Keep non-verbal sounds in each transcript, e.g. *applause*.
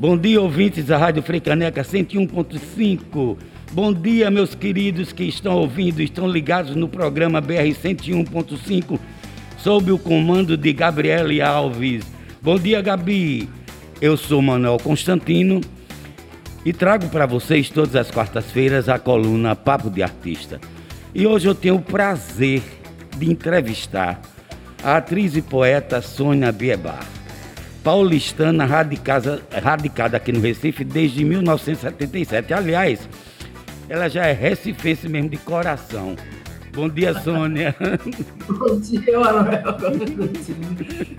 Bom dia, ouvintes da Rádio Freicaneca 101.5. Bom dia, meus queridos que estão ouvindo, estão ligados no programa BR 101.5, sob o comando de Gabriele Alves. Bom dia, Gabi. Eu sou Manuel Constantino e trago para vocês todas as quartas-feiras a coluna Papo de Artista. E hoje eu tenho o prazer de entrevistar a atriz e poeta Sônia Biebar paulistana radicada, radicada aqui no Recife desde 1977. Aliás, ela já é recifense mesmo de coração. Bom dia, Sônia. *laughs* bom dia, Manuel. *laughs*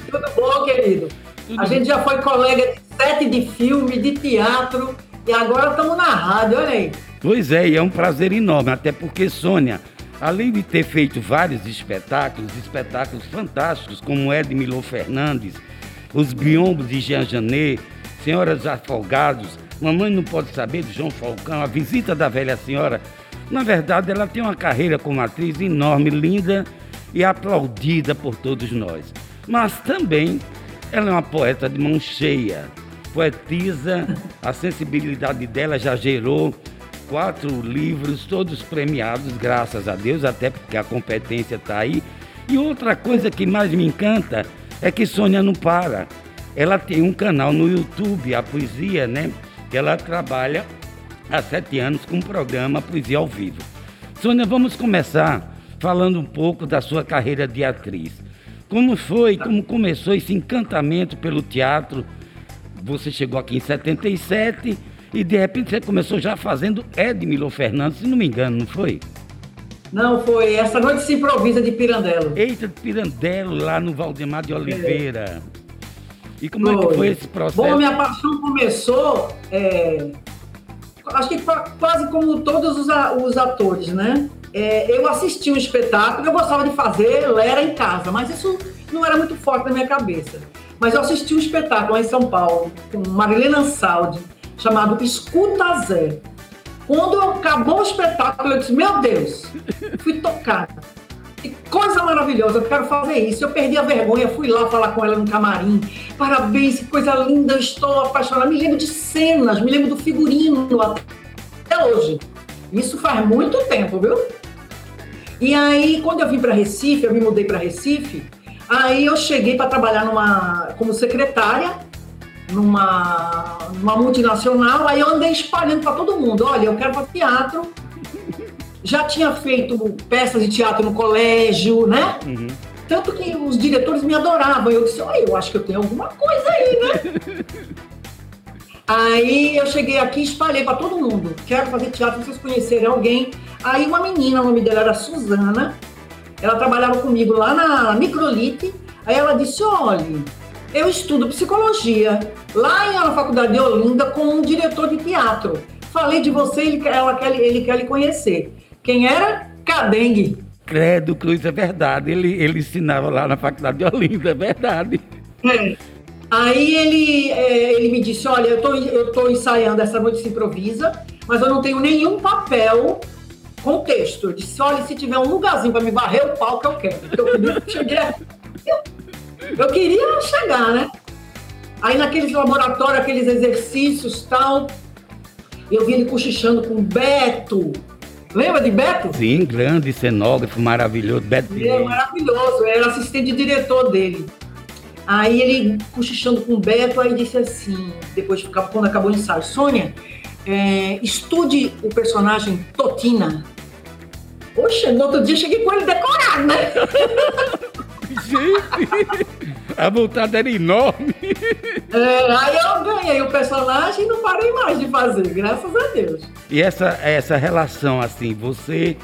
Tudo bom, querido? Tudo a gente já foi colega de sete de filme, de teatro e agora estamos na rádio, olha aí. Pois é, e é um prazer enorme, até porque, Sônia, além de ter feito vários espetáculos, espetáculos fantásticos, como é Fernandes, os biombos de Jean Janet, Senhoras Afogados, Mamãe Não Pode Saber de João Falcão, A Visita da Velha Senhora. Na verdade, ela tem uma carreira como atriz enorme, linda e aplaudida por todos nós. Mas também ela é uma poeta de mão cheia, poetisa, a sensibilidade dela já gerou quatro livros, todos premiados, graças a Deus, até porque a competência está aí. E outra coisa que mais me encanta é que Sônia não para. Ela tem um canal no YouTube, a poesia, né? Que ela trabalha há sete anos com o programa Poesia ao Vivo. Sônia, vamos começar falando um pouco da sua carreira de atriz. Como foi, como começou esse encantamento pelo teatro? Você chegou aqui em 77 e de repente você começou já fazendo Edmilo Fernandes, se não me engano, não foi? Não, foi essa noite se improvisa de Pirandello. Eita, de Pirandello, lá no Valdemar de Oliveira. É. E como foi. é que foi esse processo? Bom, minha paixão começou, é, acho que quase como todos os, os atores, né? É, eu assisti um espetáculo, eu gostava de fazer, era em casa, mas isso não era muito forte na minha cabeça. Mas eu assisti um espetáculo lá em São Paulo, com Marilena Saldi, chamado Escuta Zé. Quando acabou o espetáculo, eu disse: Meu Deus, fui tocada. Que coisa maravilhosa, eu quero fazer isso. Eu perdi a vergonha, fui lá falar com ela no camarim. Parabéns, que coisa linda, estou apaixonada. Me lembro de cenas, me lembro do figurino até hoje. Isso faz muito tempo, viu? E aí, quando eu vim para Recife, eu me mudei para Recife, aí eu cheguei para trabalhar numa como secretária numa, numa multinacional, aí eu andei espalhando para todo mundo, olha, eu quero para teatro. Já tinha feito peças de teatro no colégio, né? Uhum. Tanto que os diretores me adoravam. Eu disse, olha, eu acho que eu tenho alguma coisa aí, né? *laughs* aí eu cheguei aqui e espalhei para todo mundo. Quero fazer teatro, vocês conhecerem alguém. Aí uma menina, o nome dela era Suzana, ela trabalhava comigo lá na Microlite. Aí ela disse, olha, eu estudo psicologia lá na faculdade de Olinda com um diretor de teatro. Falei de você, ele, ela quer, ele quer lhe conhecer. Quem era? Cadengue. Credo, Cruz, é verdade. Ele, ele ensinava lá na faculdade de Olinda, é verdade. É. Aí ele, é, ele me disse, olha, eu tô, eu tô ensaiando essa noite se improvisa, mas eu não tenho nenhum papel com texto. Eu disse, olha, se tiver um lugarzinho para me varrer o palco, eu quero. Eu cheguei, eu, eu queria chegar, né? Aí naqueles laboratórios, aqueles exercícios tal, eu vi ele cochichando com Beto. Lembra de Beto? Sim, grande cenógrafo, maravilhoso. Beto é maravilhoso, era assistente diretor dele. Aí ele cochichando com Beto, aí disse assim, depois de quando acabou o ensaio, Sônia, é, estude o personagem Totina. Poxa, no outro dia cheguei com ele decorado, né? *laughs* Gente, a vontade era enorme. É, aí eu ganhei o personagem e não parei mais de fazer, graças a Deus. E essa, essa relação, assim, você.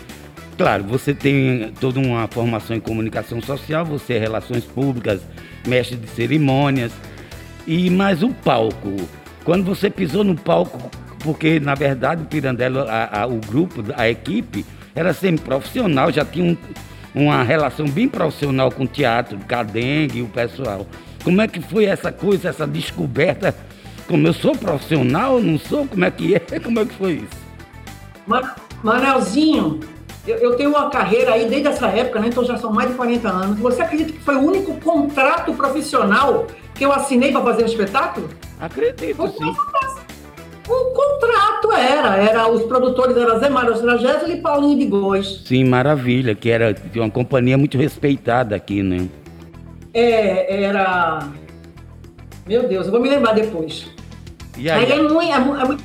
Claro, você tem toda uma formação em comunicação social, você é relações públicas, mestre de cerimônias. E mais o palco. Quando você pisou no palco, porque na verdade o Pirandello, a, a, o grupo, a equipe, era semi-profissional, já tinha um, uma relação bem profissional com o teatro, Cadengue e o pessoal. Como é que foi essa coisa, essa descoberta? Como eu sou profissional, não sou? Como é que é? *laughs* Como é que foi isso? Manelzinho, eu, eu, tenho uma carreira aí desde essa época, né? Então já são mais de 40 anos. Você acredita que foi o único contrato profissional que eu assinei para fazer um espetáculo? Acredito, o, sim. Era, era os produtores eram Zé Mário Stragésio e Paulinho de Góes. Sim, maravilha, que era uma companhia muito respeitada aqui, né? É, era. Meu Deus, eu vou me lembrar depois. E aí, aí é, muito, é, muito,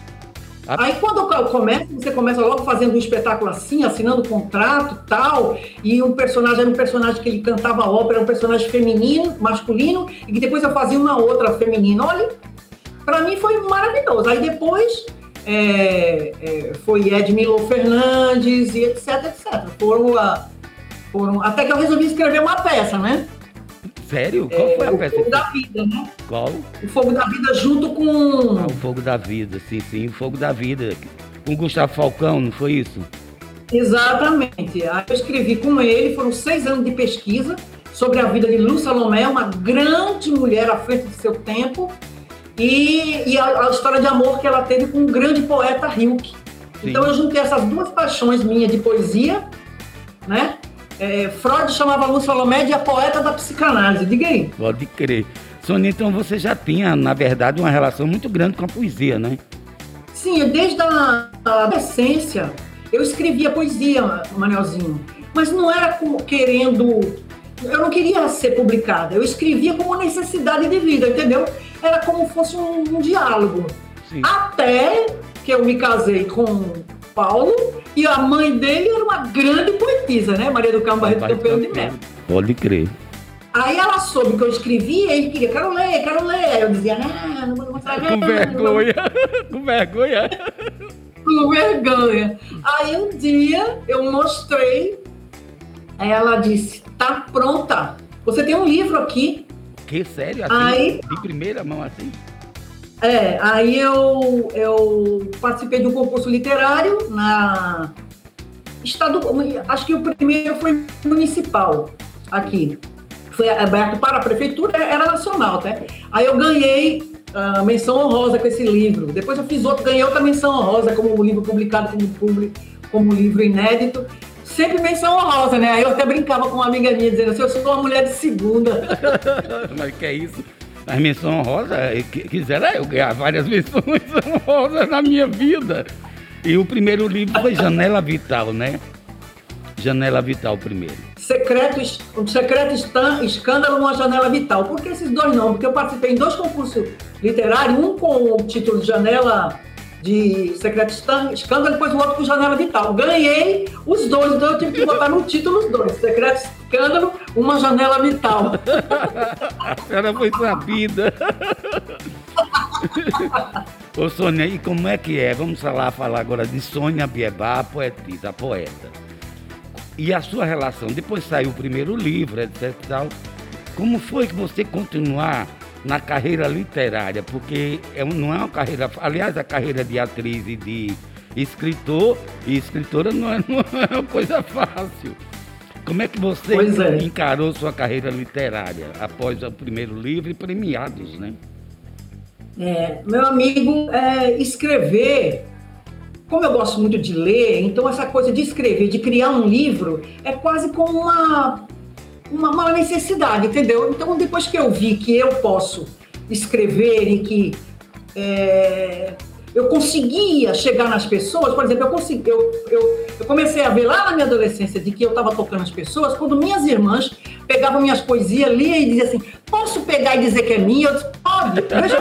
a... Aí quando eu começo, você começa logo fazendo um espetáculo assim, assinando contrato tal, e um personagem era um personagem que ele cantava ópera, um personagem feminino, masculino, e que depois eu fazia uma outra feminina. Olha, para mim foi maravilhoso. Aí depois é, é, foi Edmilo Fernandes e etc, etc. Foram, a, foram, até que eu resolvi escrever uma peça, né? Sério? Qual é, foi a o peça? O Fogo da Vida, né? Qual? O Fogo da Vida junto com... Ah, o Fogo da Vida, sim, sim, o Fogo da Vida. Com Gustavo Falcão, não foi isso? Exatamente. Aí eu escrevi com ele, foram seis anos de pesquisa sobre a vida de Lu Salomé, uma grande mulher à frente de seu tempo, e, e a, a, história de amor que ela teve com o grande poeta Hilke. Então eu juntei essas duas paixões minhas de poesia, né? É, Freud chamava Lúcia Salomé de a poeta da psicanálise. Diga aí. Pode crer. Sônia, então você já tinha, na verdade, uma relação muito grande com a poesia, né? Sim, desde a adolescência eu escrevia poesia, Manelzinho. Mas não era querendo. Eu não queria ser publicada. Eu escrevia como necessidade de vida, entendeu? Era como fosse um, um diálogo. Sim. Até que eu me casei com Paulo e a mãe dele era uma grande poetisa, né? Maria do Carmo Barreto Campeão de Melo. Pode crer. Aí ela soube que eu escrevia e ele queria, quero ler, quero ler. Aí eu dizia, ah, não vou mostrar Com vergonha, *laughs* com vergonha. Com vergonha. Aí um dia eu mostrei, ela disse, tá pronta. Você tem um livro aqui que? Sério? Assim, aí, de primeira mão assim? É, aí eu, eu participei de um concurso literário na estado, acho que o primeiro foi municipal aqui. Foi aberto para a prefeitura, era nacional, até. Aí eu ganhei a uh, menção honrosa com esse livro. Depois eu fiz outro, ganhei outra menção honrosa como livro publicado como, como livro inédito sempre menção honrosa, né? Aí eu até brincava com uma amiga minha, dizendo assim, eu sou uma mulher de segunda. *laughs* Mas que é isso? As menções honrosas, quisera eu ganhar várias menções *laughs* honrosas na minha vida. E o primeiro livro foi Janela Vital, né? Janela Vital primeiro. Secreto, um secreto escândalo numa janela vital. Por que esses dois não? Porque eu participei em dois concursos literários, um com o título de Janela de Secreto Escândalo, depois o outro com Janela Vital. Ganhei os dois, então eu tive que botar no título os dois. Secreto Escândalo, uma Janela Vital. *laughs* A senhora foi sabida. *laughs* Ô Sônia, e como é que é? Vamos falar, falar agora de Sônia Biebá, a poetisa, a poeta. E a sua relação, depois saiu o primeiro livro, etc. Tal. Como foi que você continuar na carreira literária, porque é, não é uma carreira. Aliás, a carreira de atriz e de escritor e escritora não é, *laughs* não é uma coisa fácil. Como é que você é. encarou sua carreira literária após o primeiro livro e premiados, né? É, meu amigo, é, escrever, como eu gosto muito de ler, então essa coisa de escrever, de criar um livro, é quase como uma uma, uma necessidade, entendeu? Então, depois que eu vi que eu posso escrever e que é, eu conseguia chegar nas pessoas, por exemplo, eu, consegui, eu, eu, eu, comecei a ver lá na minha adolescência de que eu estava tocando as pessoas, quando minhas irmãs pegavam minhas poesias, lia e diziam assim, posso pegar e dizer que é minha? Eu disse, pode, veja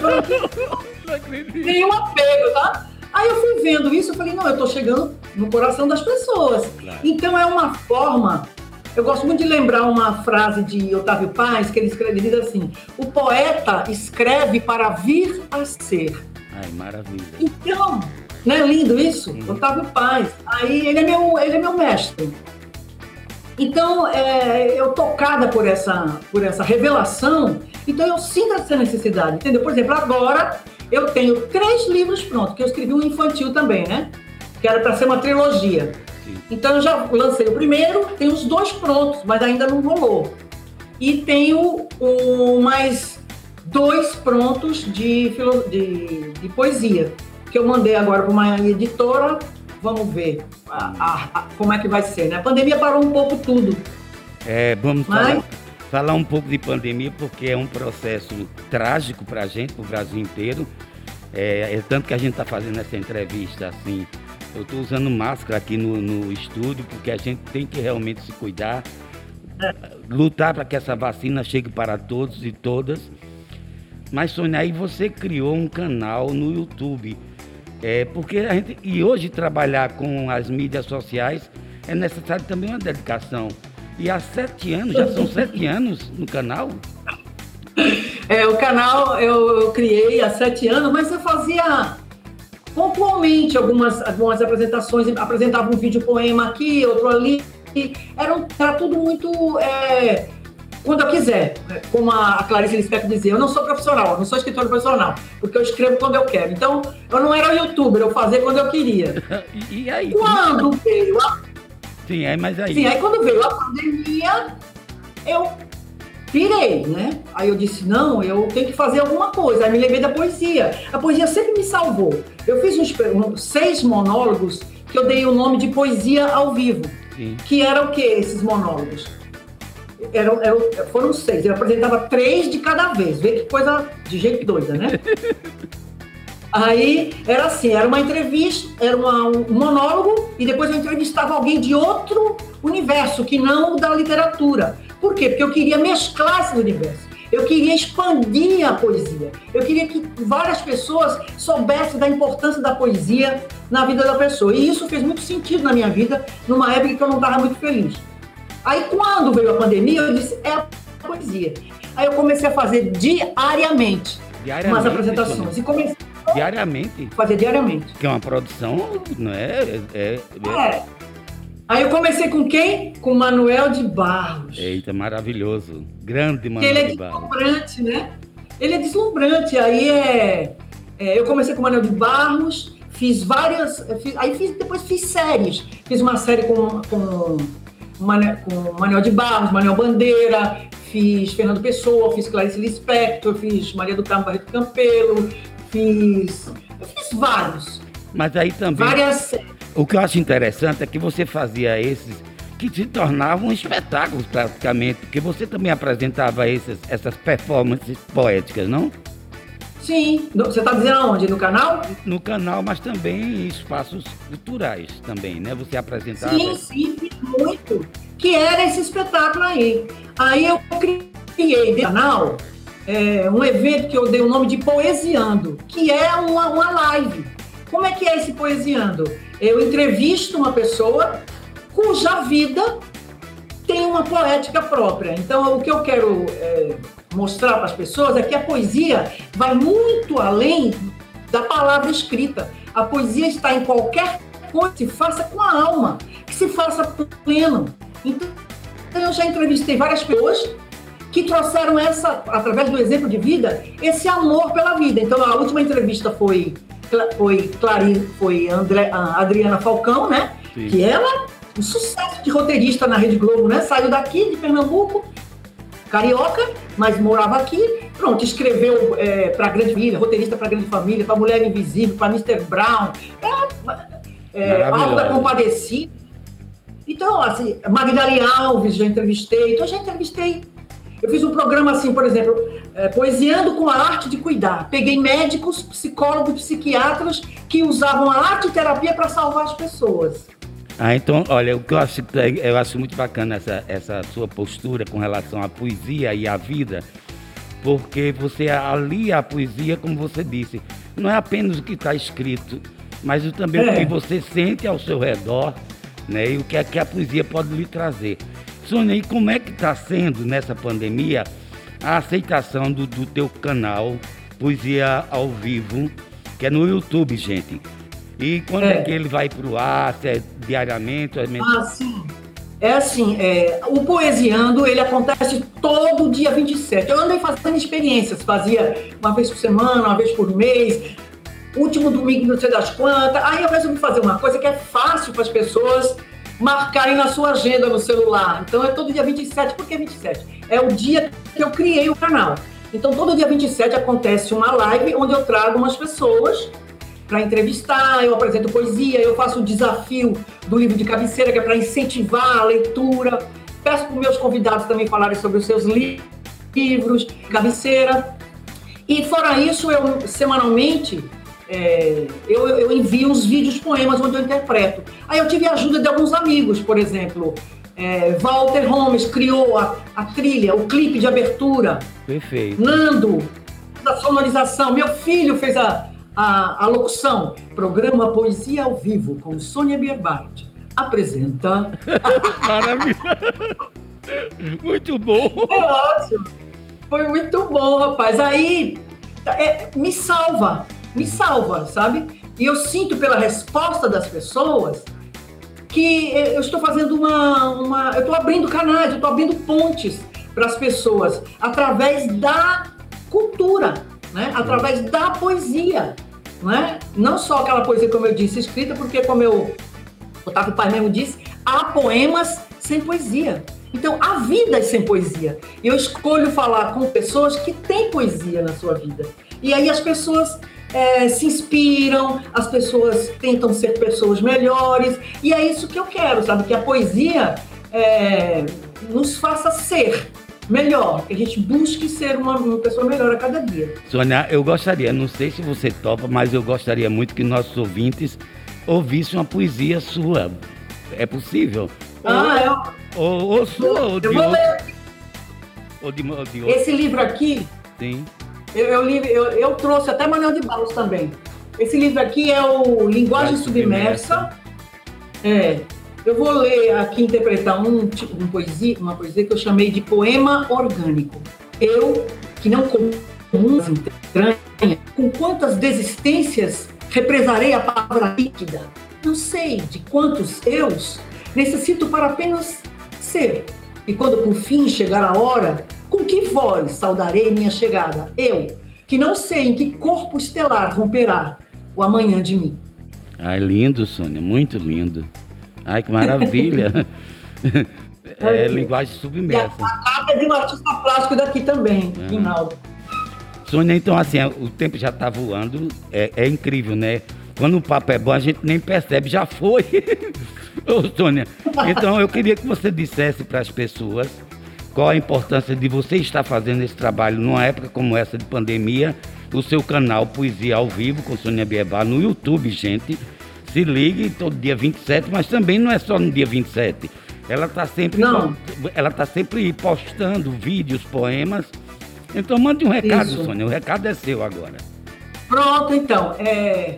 *laughs* nenhum apego, tá? Aí eu fui vendo isso, eu falei, não, eu estou chegando no coração das pessoas. Claro. Então é uma forma eu gosto muito de lembrar uma frase de Otávio Paz, que ele escreve, ele diz assim: o poeta escreve para vir a ser. Ai, maravilha. Então, não é lindo isso? Otávio Paz. Aí ele é meu, ele é meu mestre. Então, é, eu tocada por essa, por essa revelação, então eu sinto essa necessidade, entendeu? Por exemplo, agora eu tenho três livros prontos, que eu escrevi um infantil também, né? Que era para ser uma trilogia. Então eu já lancei o primeiro, tenho os dois prontos, mas ainda não rolou. E tenho um, mais dois prontos de, de, de poesia, que eu mandei agora para uma editora. Vamos ver. a, a, a, como é que vai ser, né? A pandemia parou um pouco tudo. É, vamos Mas... falar, falar um pouco de pandemia, porque é um processo trágico para a gente, para o Brasil inteiro. É, é, tanto que a gente está fazendo essa entrevista assim. Eu estou usando máscara aqui no, no estúdio, porque a gente tem que realmente se cuidar, lutar para que essa vacina chegue para todos e todas. Mas, Sônia, aí você criou um canal no YouTube. É, porque a gente. E hoje trabalhar com as mídias sociais é necessário também uma dedicação. E há sete anos, já são sete anos no canal? É, o canal eu, eu, criei há sete anos, mas eu fazia pontualmente algumas, algumas apresentações, apresentava um vídeo poema aqui, outro ali. Era, era tudo muito. É, quando eu quiser. Como a Clarice Lispector dizia, eu não sou profissional, eu não sou escritor profissional, porque eu escrevo quando eu quero. Então, eu não era youtuber, eu fazia quando eu queria. *laughs* e, aí? Quando veio a... Sim, aí, mas aí... Sim, aí quando veio a pandemia, eu pirei, né? Aí eu disse, não, eu tenho que fazer alguma coisa. Aí me lembrei da poesia. A poesia sempre me salvou. Eu fiz uns, seis monólogos que eu dei o nome de poesia ao vivo. Sim. Que eram o que esses monólogos? Eram, eram, foram seis. Eu apresentava três de cada vez. Vê que coisa de jeito doida, né? *laughs* Aí era assim, era uma entrevista, era uma, um monólogo e depois eu entrevistava alguém de outro universo, que não o da literatura. Por quê? Porque eu queria mesclar esse universo. Eu queria expandir a poesia. Eu queria que várias pessoas soubessem da importância da poesia na vida da pessoa. E isso fez muito sentido na minha vida, numa época que eu não estava muito feliz. Aí, quando veio a pandemia, eu disse: é a poesia. Aí eu comecei a fazer diariamente, diariamente umas apresentações. E comecei Diariamente? Fazer diariamente. Que é uma produção, não é? É, é... é. Aí eu comecei com quem? Com Manuel de Barros. Eita, maravilhoso. Grande Manuel Ele é de Barros. deslumbrante, né? Ele é deslumbrante. Aí é, é eu comecei com Manuel de Barros, fiz várias. Fiz, aí fiz, depois fiz séries. Fiz uma série com, com, com Manuel de Barros, Manuel Bandeira, fiz Fernando Pessoa, fiz Clarice Lispector, fiz Maria do Carmo Barreto Campelo, fiz. Eu fiz vários. Mas aí também. Várias. O que eu acho interessante é que você fazia esses que se tornavam espetáculos praticamente, porque você também apresentava esses, essas performances poéticas, não? Sim. Você está dizendo aonde? No canal? No canal, mas também em espaços culturais também, né? Você apresentava. Sim, sim, muito. Que era esse espetáculo aí. Aí eu criei no canal é, um evento que eu dei o nome de Poesiando, que é uma, uma live. Como é que é esse Poesiando? Eu entrevisto uma pessoa cuja vida tem uma poética própria. Então, o que eu quero é, mostrar para as pessoas é que a poesia vai muito além da palavra escrita. A poesia está em qualquer coisa que se faça com a alma, que se faça pleno. Então, eu já entrevistei várias pessoas que trouxeram essa, através do exemplo de vida, esse amor pela vida. Então, a última entrevista foi foi Clarice, foi André, Adriana Falcão, né? Sim. Que ela, um sucesso de roteirista na Rede Globo, né? Saiu daqui de Pernambuco, carioca, mas morava aqui. Pronto, escreveu é, para Grande Família, roteirista para Grande Família, para Mulher Invisível, para Mr. Brown, é, é, Alto da Compadecida. Então, assim, Magdalene Alves já entrevistei, então já entrevistei eu fiz um programa assim, por exemplo, é, Poesiando com a Arte de Cuidar. Peguei médicos, psicólogos, psiquiatras que usavam a arte terapia para salvar as pessoas. Ah, então, olha, o que eu acho, eu acho muito bacana essa, essa sua postura com relação à poesia e à vida, porque você alia a poesia, como você disse, não é apenas o que está escrito, mas também é. o que você sente ao seu redor, né? E o que, é que a poesia pode lhe trazer. Sônia, e como é que está sendo nessa pandemia a aceitação do, do teu canal Poesia ao Vivo, que é no YouTube, gente? E quando é, é que ele vai para o ar? Se é diariamente? É ah, sim. É assim, é, o Poesiando, ele acontece todo dia 27. Eu andei fazendo experiências, fazia uma vez por semana, uma vez por mês, último domingo não sei das quantas. Aí eu resolvi fazer uma coisa que é fácil para as pessoas marcarem na sua agenda no celular. Então é todo dia 27. Por que 27? É o dia que eu criei o canal. Então todo dia 27 acontece uma live onde eu trago umas pessoas para entrevistar, eu apresento poesia, eu faço o desafio do livro de cabeceira, que é para incentivar a leitura. Peço para meus convidados também falarem sobre os seus li livros, cabeceira. E fora isso, eu semanalmente é, eu, eu, envio os vídeos poemas onde eu interpreto. Aí eu tive a ajuda de alguns amigos, por exemplo, é, Walter Holmes criou a, a, trilha, o clipe de abertura. Perfeito. Nando, da sonorização. Meu filho fez a, a, a locução. Programa Poesia ao Vivo com Sônia Bierbart. Apresenta. *laughs* Maravilha. Muito bom. Foi ótimo. Foi muito bom, rapaz. Aí é, me salva, me salva, sabe? E eu sinto pela resposta das pessoas que eu estou fazendo uma, uma eu estou abrindo canais, eu estou abrindo pontes para as pessoas através da cultura, né? Através da poesia, né? Não só aquela poesia como eu disse escrita, porque como eu Otávio Pai mesmo disse, há poemas sem poesia. Então, a vida é sem poesia. Eu escolho falar com pessoas que têm poesia na sua vida. E aí as pessoas é, se inspiram, as pessoas tentam ser pessoas melhores, e é isso que eu quero, sabe? Que a poesia é, nos faça ser melhor, que a gente busque ser uma, uma, pessoa melhor a cada dia. Sônia, eu gostaria, não sei se você topa, mas eu gostaria muito que nossos ouvintes ouvissem uma poesia sua. É possível? Ah, ou, ou, ou sua, ou de eu outro. Ou de, ou de outro. Esse livro aqui. Sim eu, eu, eu, eu trouxe até Manuel de Barros também. Esse livro aqui é o Linguagem Submersa. É, eu vou ler aqui, interpretar um, um poesia, uma poesia que eu chamei de poema orgânico. Eu, que não comum estranha, com quantas desistências represarei a palavra líquida? Não sei de quantos eus necessito para apenas ser. E quando por fim chegar a hora, com que voz saudarei minha chegada? Eu, que não sei em que corpo estelar romperá o amanhã de mim. Ai, lindo, Sônia, muito lindo. Ai, que maravilha. *laughs* é, linguagem submersa. E a capa é de um artista plástico daqui também. Rinaldo. Sônia, então assim, o tempo já está voando, é, é, incrível, né? Quando o papo é bom, a gente nem percebe, já foi. *laughs* Ô, Sônia, então eu queria que você dissesse para as pessoas qual a importância de você estar fazendo esse trabalho numa época como essa de pandemia, o seu canal Poesia ao Vivo com Sônia Biebá no YouTube, gente. Se ligue todo dia 27, mas também não é só no dia 27. Ela está sempre, não. ela tá sempre postando vídeos, poemas. Então mande um recado, Isso. Sônia. O recado é seu agora. Pronto, então. É,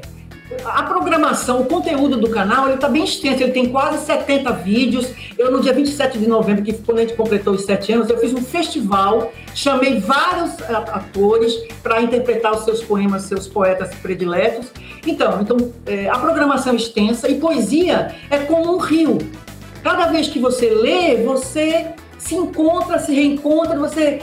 a programação, o conteúdo do canal, ele está bem extenso, ele tem quase 70 vídeos. Eu, no dia 27 de novembro, que quando a gente completou os sete anos, eu fiz um festival, chamei vários atores para interpretar os seus poemas, seus poetas prediletos. Então, então é, a programação é extensa e poesia é como um rio. Cada vez que você lê, você se encontra, se reencontra, você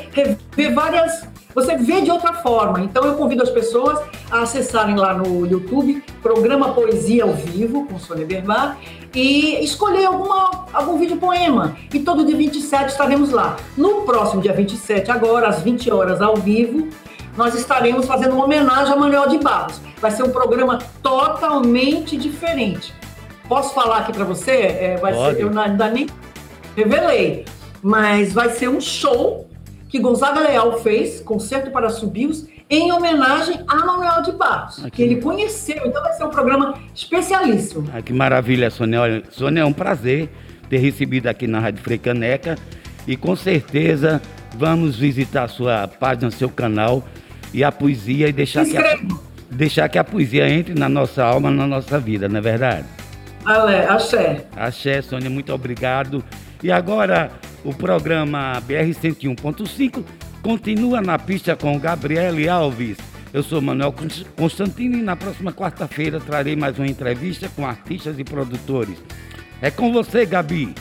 vê várias você vê de outra forma. Então eu convido as pessoas a acessarem lá no YouTube, programa Poesia ao Vivo, com Sônia Berbar, e escolher alguma, algum vídeo poema. E todo dia 27 estaremos lá. No próximo dia 27, agora, às 20 horas, ao vivo, nós estaremos fazendo uma homenagem a Manuel de Barros. Vai ser um programa totalmente diferente. Posso falar aqui para você? É, vai Pode. ser, eu ainda nem revelei, mas vai ser um show que Gonzaga Leal fez, Concerto para Subios, em homenagem a Manuel de Barros, Aqui. que ele conheceu. Então vai ser um programa especialíssimo. Ah, que maravilha, Sônia. Olha, Sônia, é um prazer ter recebido aqui na Rádio Freicaneca e com certeza vamos visitar a sua página, seu canal e a poesia e deixar que a, deixar que a poesia entre na nossa alma, na nossa vida, não é verdade? Ale, axé. Axé, Sônia, muito obrigado. E agora o programa BR 101.5 continua na pista com Gabriele Alves. Eu sou Manuel Constantino e na próxima quarta-feira trarei mais uma entrevista com artistas e produtores. É com você, Gabi.